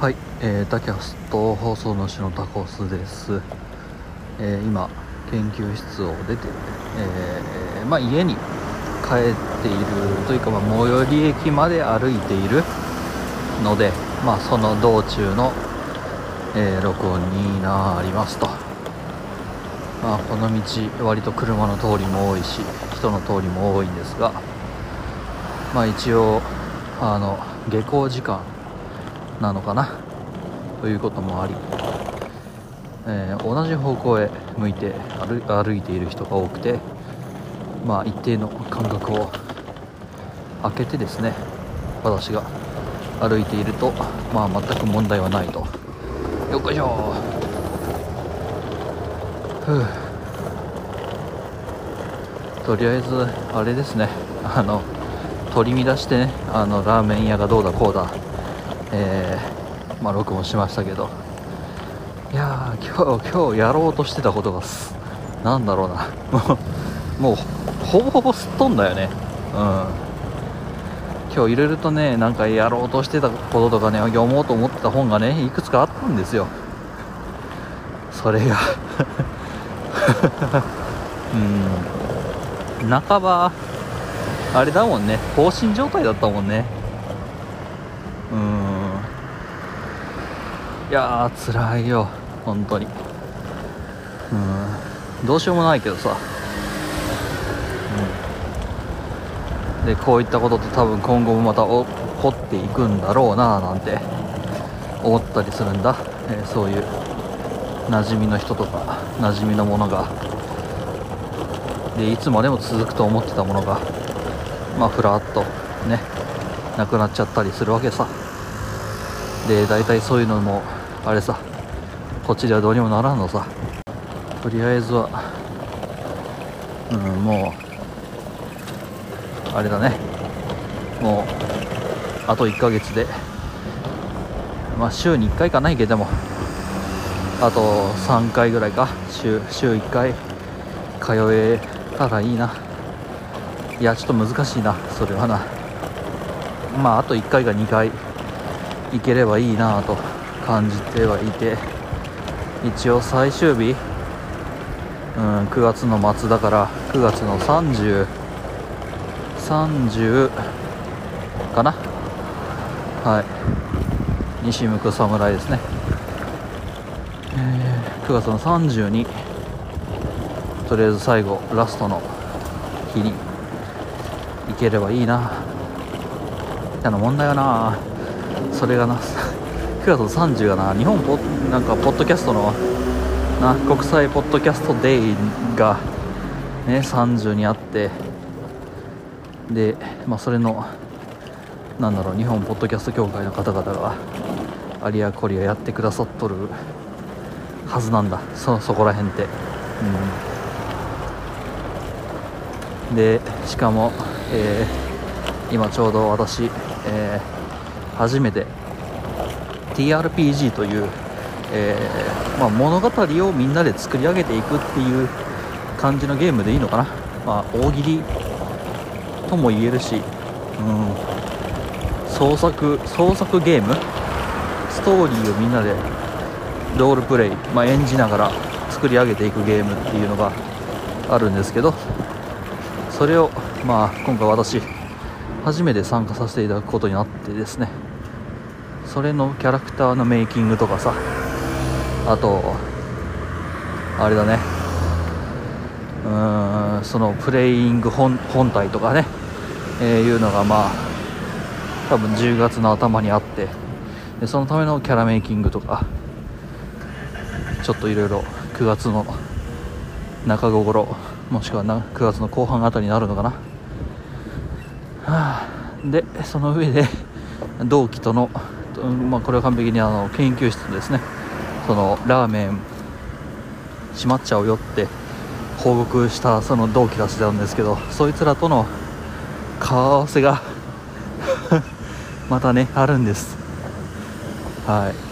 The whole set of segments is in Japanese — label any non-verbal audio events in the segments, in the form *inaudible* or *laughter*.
はい、えー、タキャスト放送の主のタコスです、えー今研究室を出て、えーまあ、家に帰っているというか、まあ、最寄り駅まで歩いているので、まあ、その道中の、えー録音になりますと、まあ、この道割と車の通りも多いし人の通りも多いんですが、まあ、一応あの下校時間なのかな？ということもあり、えー同じ方向へ向いて歩いている人が多くて、まあ、一定の間隔を空けてですね私が歩いていると、まあ、全く問題はないと。よっこいしょ。ふう。とりあえずあれですね。あの取り乱してね。あのラーメン屋がどうだこうだ。えーまあ録音しましたけど。いやー今日今日やろうとしてたことがすなんだろうな。*laughs* もうほぼほぼすっ飛んだよね。うん。今日いろいろとねなんかやろうとしてたこととかね読もうと思ってた本がねいくつかあったんですよ。それが。*laughs* うん。半ばあれだもんね。放心状態だったもんね。うん。いやー辛いよ。本当に。うん。どうしようもないけどさ。うん。でこういったことって多分今後もまた起こっていくんだろうななんて思ったりするんだ、えーそういう馴染みの人とか馴染みのものが。でいつまでも続くと思ってたものがまあふらっとねなくなっちゃったりするわけさ。で大体そういうのもあれさこっちではどうにもならんのさ。とりあえずはうんもうあれだね。もうあと1ヶ月で。まあ週に1回かないけども。あと3回ぐらいか。週週1回。通えたらいいな。いやちょっと難しいなそれはな。まああと1回か2回行ければいいなと。感じてはいて一応最終日うん9月の末だから9月の3030 30かな？はい。西向く侍ですね、えー9月の30にとりあえず最後ラストの日に行ければいいな。あの問題はな。それがな。9月の30がな日本ポなんかポッドキャストのな国際ポッドキャストデイがね30にあってでまあそれのなんだろう日本ポッドキャスト協会の方々がアリアコリアやってくださっとるはずなんだ。そそこら辺って。うん。でしかも、えー今ちょうど私、えー初めて TRPG という、えーまあ、物語をみんなで作り上げていくっていう感じのゲームでいいのかな、まあ、大喜利とも言えるし、うん、創作創作ゲーム？ストーリーをみんなでロールプレイ、まあ、演じながら作り上げていくゲームっていうのがあるんですけどそれを、まあ、今回私初めて参加させていただくことになってですね。それのキャラクターのメイキングとかさ。あとあれだね。うーんそのプレイング本体とかね、えーいうのがまあ多分10月の頭にあって。でそのためのキャラメイキングとかちょっといろいろ9月の中頃もしくはな9月の後半あたりになるのかな、はあ、でその上で同期との、うんまあ、これは完璧にあの研究室ですねそのラーメン閉まっちゃうよって報告したその同期たちなんですけどそいつらとの顔合わせが *laughs* またねあるんです。はい。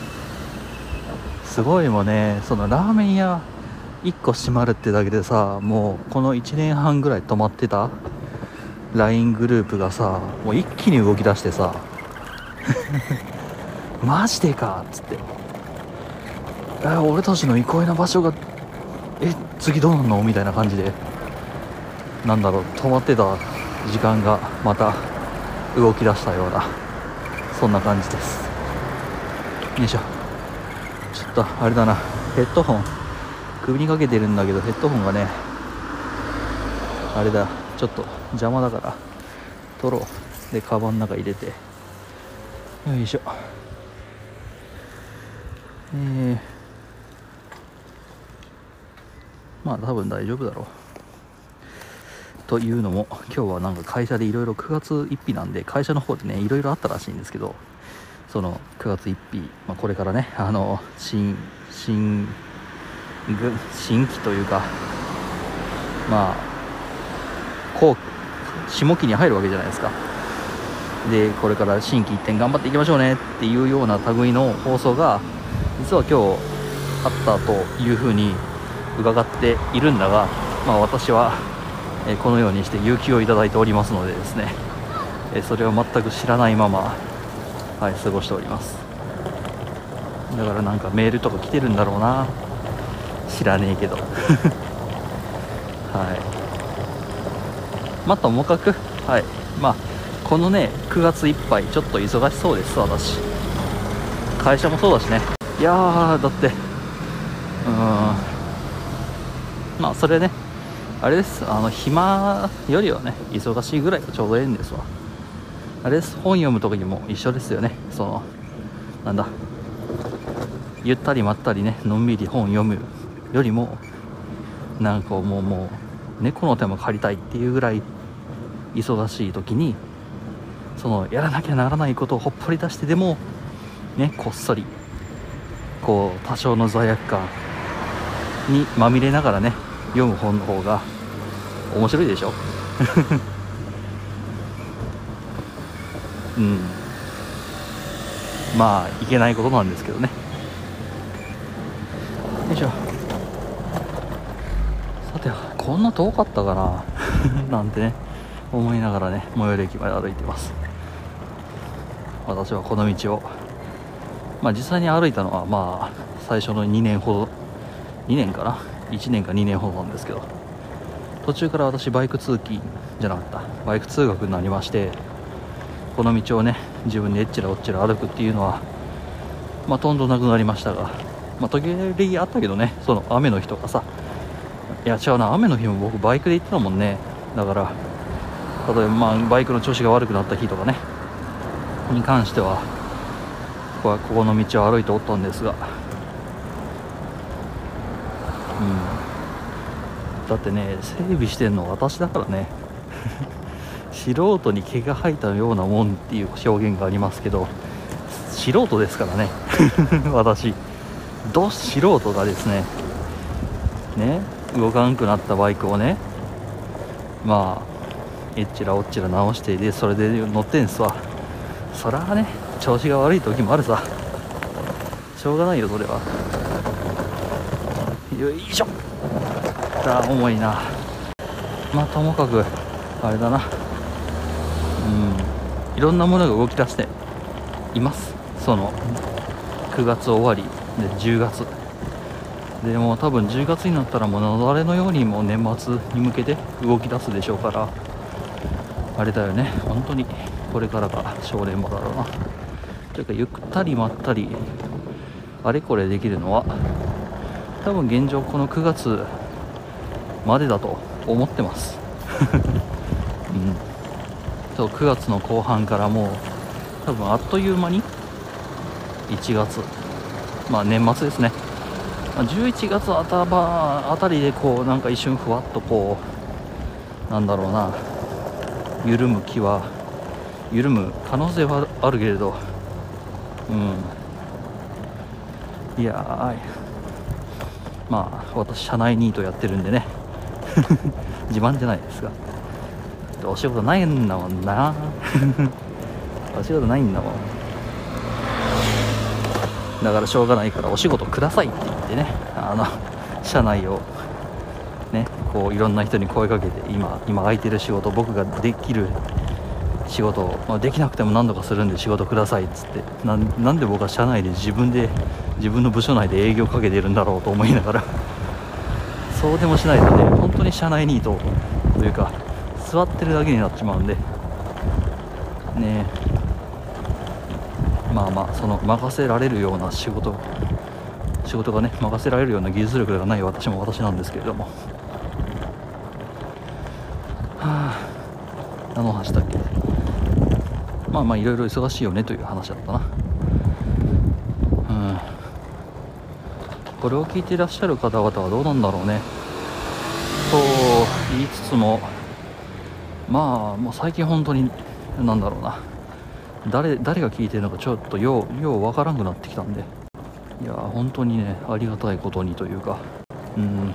すごいもねそのラーメン屋1個閉まるってだけでさもうこの1年半ぐらい止まってた LINE グループがさもう一気に動き出してさマジでかっつって。え俺たちの憩いな場所がえ次どうなんの？みたいな感じでなんだろう止まってた時間がまた動き出したようなそんな感じです。よいしょ。ちょっとあれだなヘッドホン首にかけてるんだけどヘッドホンがねあれだちょっと邪魔だから取ろう。でカバンの中入れて。よいしょ。えー、まあ多分大丈夫だろう。というのも今日はなんか会社でいろいろ9月1日なんで会社の方でねいろいろあったらしいんですけどその9月1日、まあ、これからねあの新新新規というかまあこう下期に入るわけじゃないですか。でこれから新規一点頑張っていきましょうねっていうような類の放送が実は今日あったというふうに伺っているんだが、まあ、私はこのようにして勇気をいただいておりますのでですねそれを全く知らないまま、はい、過ごしております。だからなんかメールとか来てるんだろうな。知らねえけど。*laughs* はい。まあともかくはい。まあこのね9月いっぱいちょっと忙しそうです私。会社もそうだしね。いやーだって。うん。まあそれね。あれです。あの暇よりはね忙しいぐらいがちょうどええんですわ。あれです。本読む時にも一緒ですよね。そのなんだ。ゆったりまったりねのんびり本読むよりもなんかもうもう猫の手も借りたいっていうぐらい忙しい時にそのやらなきゃならないことをほっぽり出してでもねこっそりこう多少の罪悪感にまみれながらね読む本の方が面白いでしょ。*laughs* うん。まあいけないことなんですけどね。よいしょ。さてこんな遠かったかな？*laughs* なんてね思いながらね最寄り駅まで歩いてます。私はこの道をまあ実際に歩いたのはまあ最初の2年ほど2年かな？1年か2年ほどなんですけど途中から私バイク通勤じゃなかった。バイク通学になりましてこの道をね自分でえっちらおっちら歩くっていうのはまあとんどなくなりましたがまあ時折あったけどねその雨の日とかさ。いや違うな雨の日も僕バイクで行ってたもんね。だから例えばまあバイクの調子が悪くなった日とかね。に関してははここの道を歩いておったんですが。うん。だってね整備してんの私だからね。*laughs* 素人に毛が生えたようなもんっていう表現がありますけど素人ですからね。*laughs* 私。ど素人がですねね動かんくなったバイクをねまあえっちらおっちら直してでそれで乗ってんすわ。そらね調子が悪い時もあるさ。しょうがないよそれは。よいしょ。だ重いな。まあともかくあれだな。うん。いろんなものが動き出しています。その9月終わりで10月。でも多分10月になったらもう雪崩のようにもう年末に向けて動き出すでしょうからあれだよね。本当にこれからが正念場だろうな。というかゆったりまったりあれこれできるのは多分現状この9月までだと思ってます、*laughs* うん、そう9月の後半からもう多分あっという間に1月まあ年末ですね。11月頭あたりでこうなんか一瞬ふわっとこうなんだろうな緩む気は緩む可能性はあるけれどうん。いやまあ私社内ニートやってるんでね。*laughs* 自慢じゃないですが。お仕事ないんだもんな。お仕事ないんだもん。だからしょうがないからお仕事くださいって言ってね。あの社内をねこういろんな人に声かけて今今空いてる仕事僕ができる仕事、まあ、できなくても何とかするんで仕事くださいっつってなんで僕は社内で自分で自分の部署内で営業かけてるんだろうと思いながらそうでもしないとね本当に社内ニートというか座ってるだけになっちまうんでねえ。まあまあその任せられるような仕事仕事がね任せられるような技術力がない私も私なんですけれども。はあ。何の話だっけ？まあまあいろいろ忙しいよねという話だったな。うん。これを聞いていらっしゃる方々はどうなんだろうね。と言いつつもまあもう最近本当になんだろうな。誰誰が聞いてるのかちょっとようようわからんくなってきたんで。いや本当にねありがたいことにというか。うん。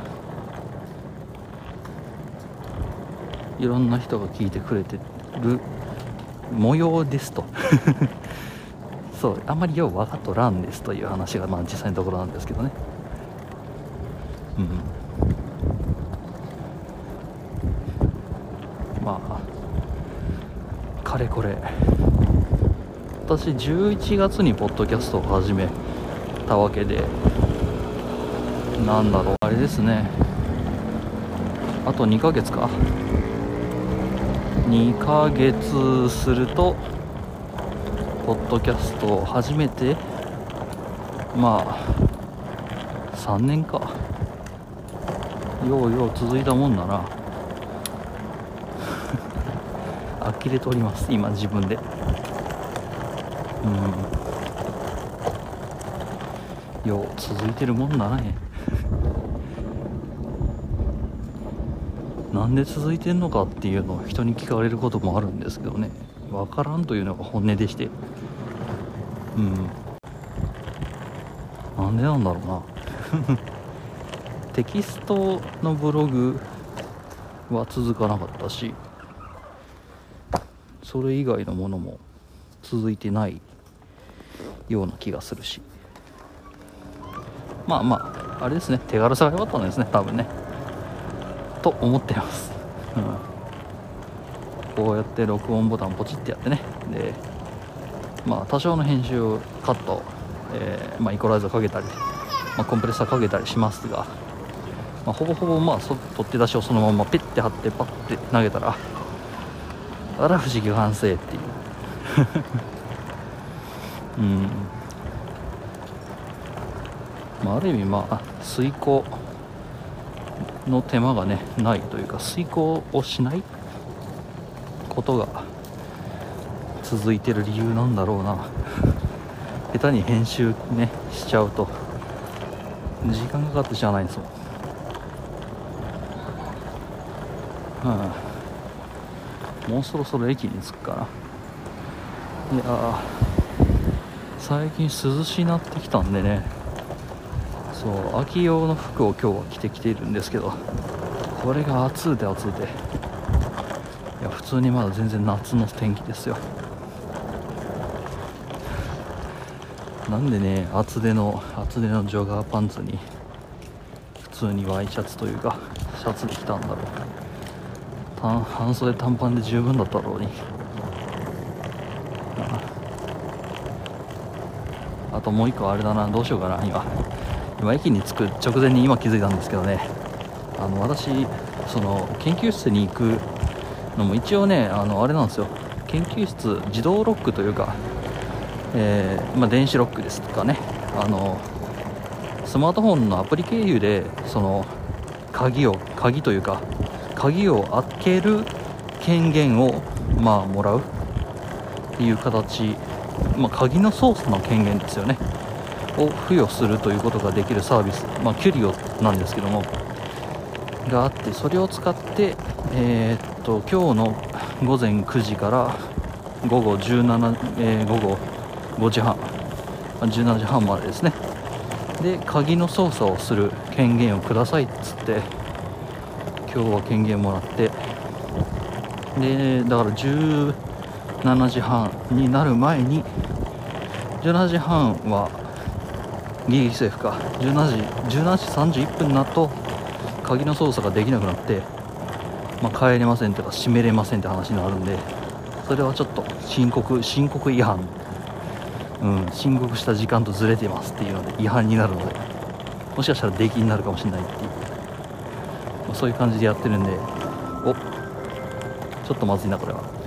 いろんな人が聞いてくれてる模様ですと。*laughs* そうあんまりよう分かっとらんですという話がまあ実際のところなんですけどね。うんまあかれこれ。私11月にポッドキャストを始めたわけでなんだろう。あれですね。あと2ヶ月か。2ヶ月するとポッドキャストを始めてまあ3年か。ようよう続いたもんだな。*laughs* 呆れております今自分で。うん。よう続いてるもんだねなんで続いてんのかっていうのを人に聞かれることもあるんですけどね。分からんというのが本音でして。うん。なんでなんだろうな。*laughs* テキストのブログは続かなかったしそれ以外のものも続いてないような気がするし。まあまああれですね。手軽さが良かったんですね多分ね。と思ってます、うん、こうやって録音ボタンポチってやってね。でまあ多少の編集カット、えー、まあ、イコライザーかけたり、まあ、コンプレッサーかけたりしますが、まあ、ほぼほぼまあ取って出しをそのままピッて貼ってパッて投げたらあら不思議反省っていう。*laughs* うん。まあ、ある意味まあ遂行の手間がねないというか遂行をしないことが続いてる理由なんだろうな。下手に編集ねしちゃうと時間かかってしゃあないんですもん。うん。もうそろそろ駅に着くかな。いや最近涼しいなってきたんでね。そう秋用の服を今日は着てきているんですけどこれが暑うて暑うていや普通にまだ全然夏の天気ですよ。なんでね厚手の厚手のジョガーパンツに普通にワイシャツというかシャツで着たんだろう。半袖短パンで十分だったろうに。あともう一個あれだな。どうしようかな今。今駅に着く直前に今気づいたんですけどね。あの私その研究室に行くのも一応ねあのあれなんですよ。研究室自動ロックというか、えー、まあ、電子ロックですとかね。あのスマートフォンのアプリ経由でその鍵を鍵というか鍵を開ける権限をまあもらうっていう形、まあ、鍵の操作の権限ですよね。を付与するということができるサービス、まあ、キュリオなんですけどもがあってそれを使って、えー、っと今日の午前9時から午後17、えー、午後5時半17時半までですね。で鍵の操作をする権限をくださいっつって今日は権限もらってでだから17時半になる前に17時半はギリセーフか。17時17時31分になると鍵の操作ができなくなって、まあ、帰れませんとか閉めれませんって話になるんでそれはちょっと申告申告違反。うん申告した時間とずれてますっていうので違反になるのでもしかしたら出禁になるかもしれないっていう、まあそういう感じでやってるんでおちょっとまずいなこれは。